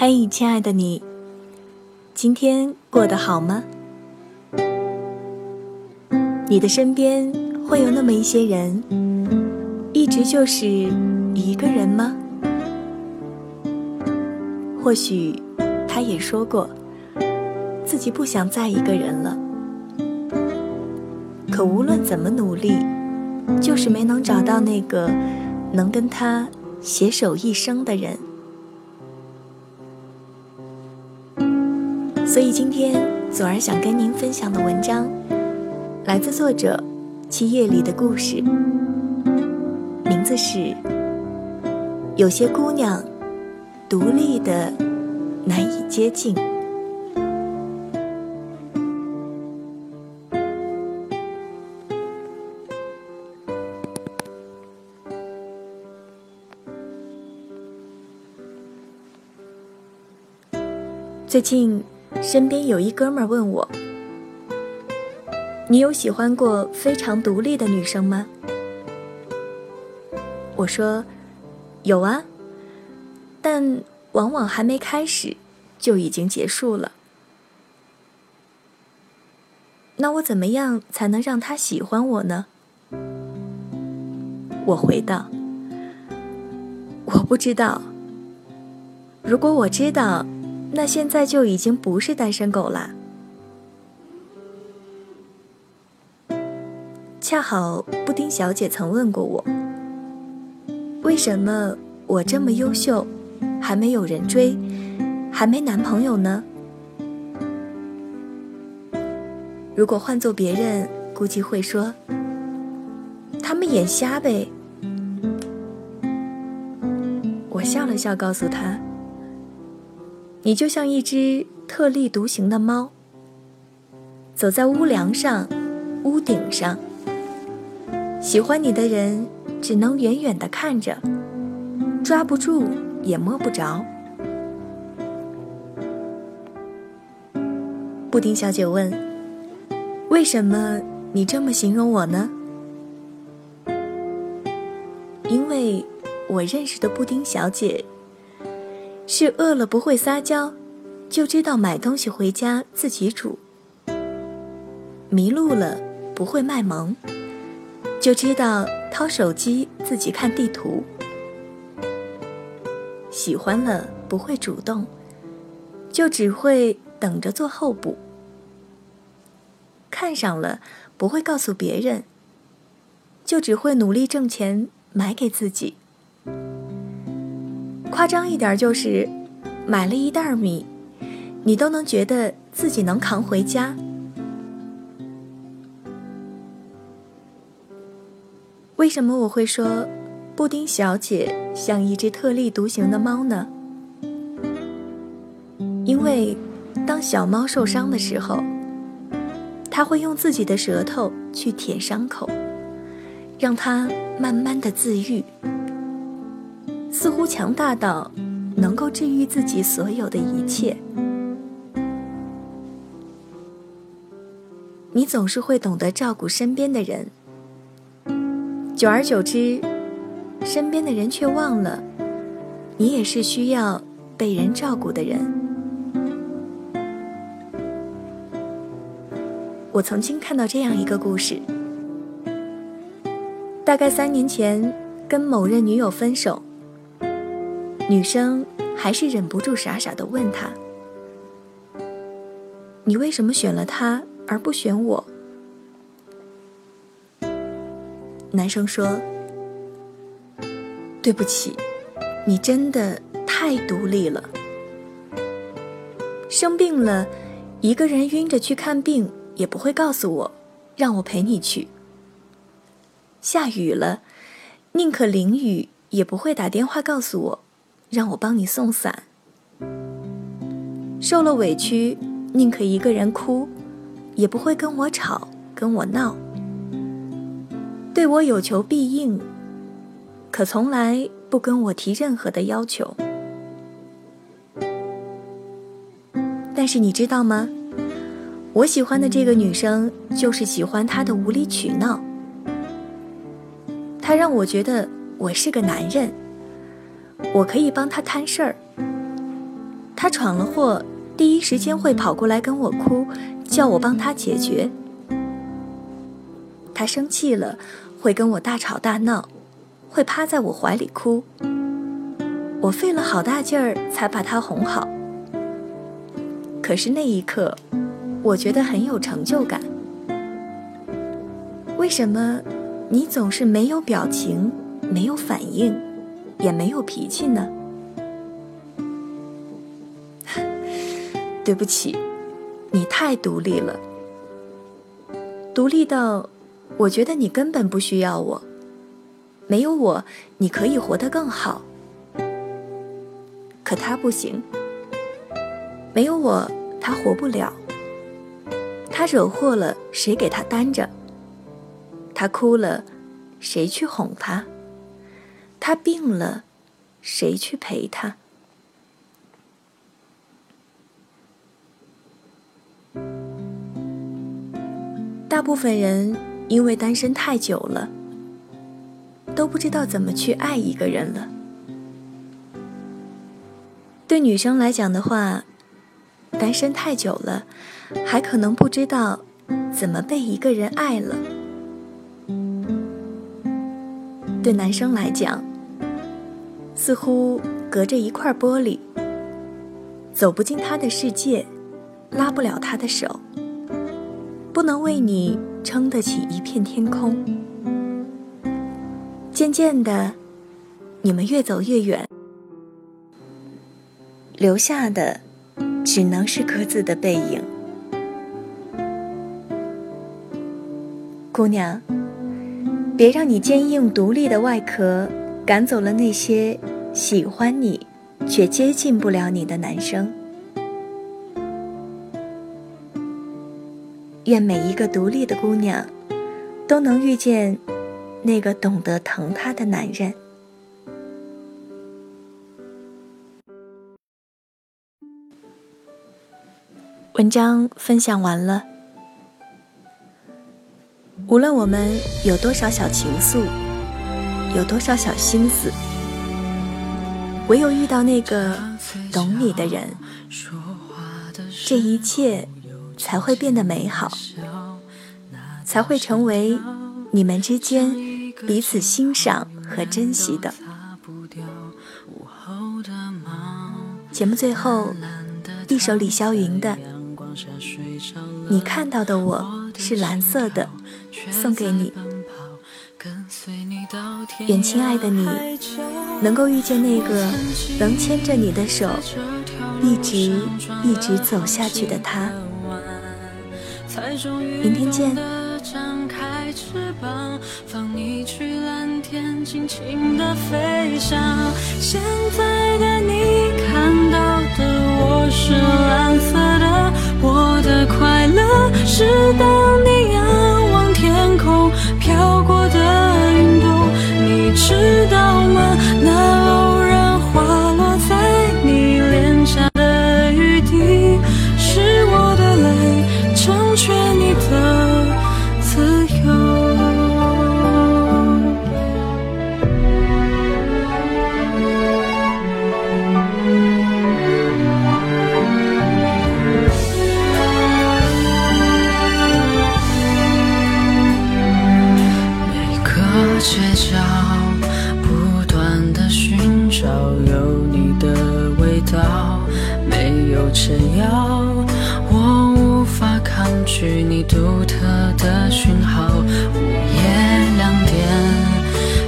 嘿，亲爱的你，今天过得好吗？你的身边会有那么一些人，一直就是一个人吗？或许他也说过，自己不想再一个人了。可无论怎么努力，就是没能找到那个能跟他携手一生的人。所以今天左儿想跟您分享的文章，来自作者七夜里的故事，名字是《有些姑娘独立的难以接近》。最近。身边有一哥们儿问我：“你有喜欢过非常独立的女生吗？”我说：“有啊，但往往还没开始，就已经结束了。”那我怎么样才能让他喜欢我呢？我回道：“我不知道。如果我知道。”那现在就已经不是单身狗啦。恰好布丁小姐曾问过我，为什么我这么优秀，还没有人追，还没男朋友呢？如果换做别人，估计会说，他们眼瞎呗。我笑了笑，告诉他。你就像一只特立独行的猫，走在屋梁上、屋顶上。喜欢你的人只能远远的看着，抓不住也摸不着。布丁小姐问：“为什么你这么形容我呢？”因为我认识的布丁小姐。是饿了不会撒娇，就知道买东西回家自己煮；迷路了不会卖萌，就知道掏手机自己看地图；喜欢了不会主动，就只会等着做候补；看上了不会告诉别人，就只会努力挣钱买给自己。夸张一点就是，买了一袋米，你都能觉得自己能扛回家。为什么我会说布丁小姐像一只特立独行的猫呢？因为当小猫受伤的时候，它会用自己的舌头去舔伤口，让它慢慢的自愈。似乎强大到能够治愈自己所有的一切。你总是会懂得照顾身边的人，久而久之，身边的人却忘了，你也是需要被人照顾的人。我曾经看到这样一个故事，大概三年前跟某任女友分手。女生还是忍不住傻傻的问他：“你为什么选了他而不选我？”男生说：“对不起，你真的太独立了。生病了，一个人晕着去看病也不会告诉我，让我陪你去。下雨了，宁可淋雨也不会打电话告诉我。”让我帮你送伞。受了委屈，宁可一个人哭，也不会跟我吵，跟我闹。对我有求必应，可从来不跟我提任何的要求。但是你知道吗？我喜欢的这个女生，就是喜欢她的无理取闹。她让我觉得我是个男人。我可以帮他摊事儿，他闯了祸，第一时间会跑过来跟我哭，叫我帮他解决。他生气了，会跟我大吵大闹，会趴在我怀里哭。我费了好大劲儿才把他哄好。可是那一刻，我觉得很有成就感。为什么你总是没有表情、没有反应，也没有脾气呢？对不起，你太独立了，独立到我觉得你根本不需要我。没有我，你可以活得更好。可他不行，没有我，他活不了。他惹祸了，谁给他担着？他哭了，谁去哄他？他病了，谁去陪他？大部分人因为单身太久了，都不知道怎么去爱一个人了。对女生来讲的话，单身太久了，还可能不知道怎么被一个人爱了。对男生来讲，似乎隔着一块玻璃，走不进他的世界，拉不了他的手。不能为你撑得起一片天空。渐渐的，你们越走越远，留下的只能是各自的背影。姑娘，别让你坚硬独立的外壳赶走了那些喜欢你却接近不了你的男生。愿每一个独立的姑娘，都能遇见那个懂得疼她的男人。文章分享完了。无论我们有多少小情愫，有多少小心思，唯有遇到那个懂你的人，这一切。才会变得美好，才会成为你们之间彼此欣赏和珍惜的。节目最后，一首李霄云的《你看到的我是蓝色的》，送给你。愿亲爱的你，能够遇见那个能牵着你的手，一直一直走下去的他。明天见。张开翅膀，放你去蓝天，尽情的飞翔。现在的你看到的我是蓝色的，我的快乐是当你独特的讯号，午夜两点，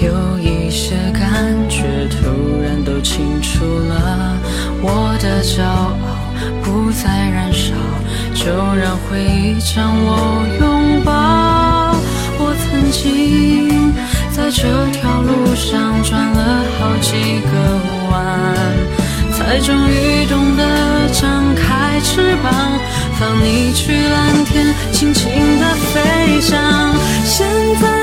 有一些感觉突然都清楚了。我的骄傲不再燃烧，就让回忆将我拥抱。我曾经在这条路上转了好几个弯。才终于懂得张开翅膀，放你去蓝天，轻轻的飞翔。现在。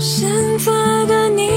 现在的你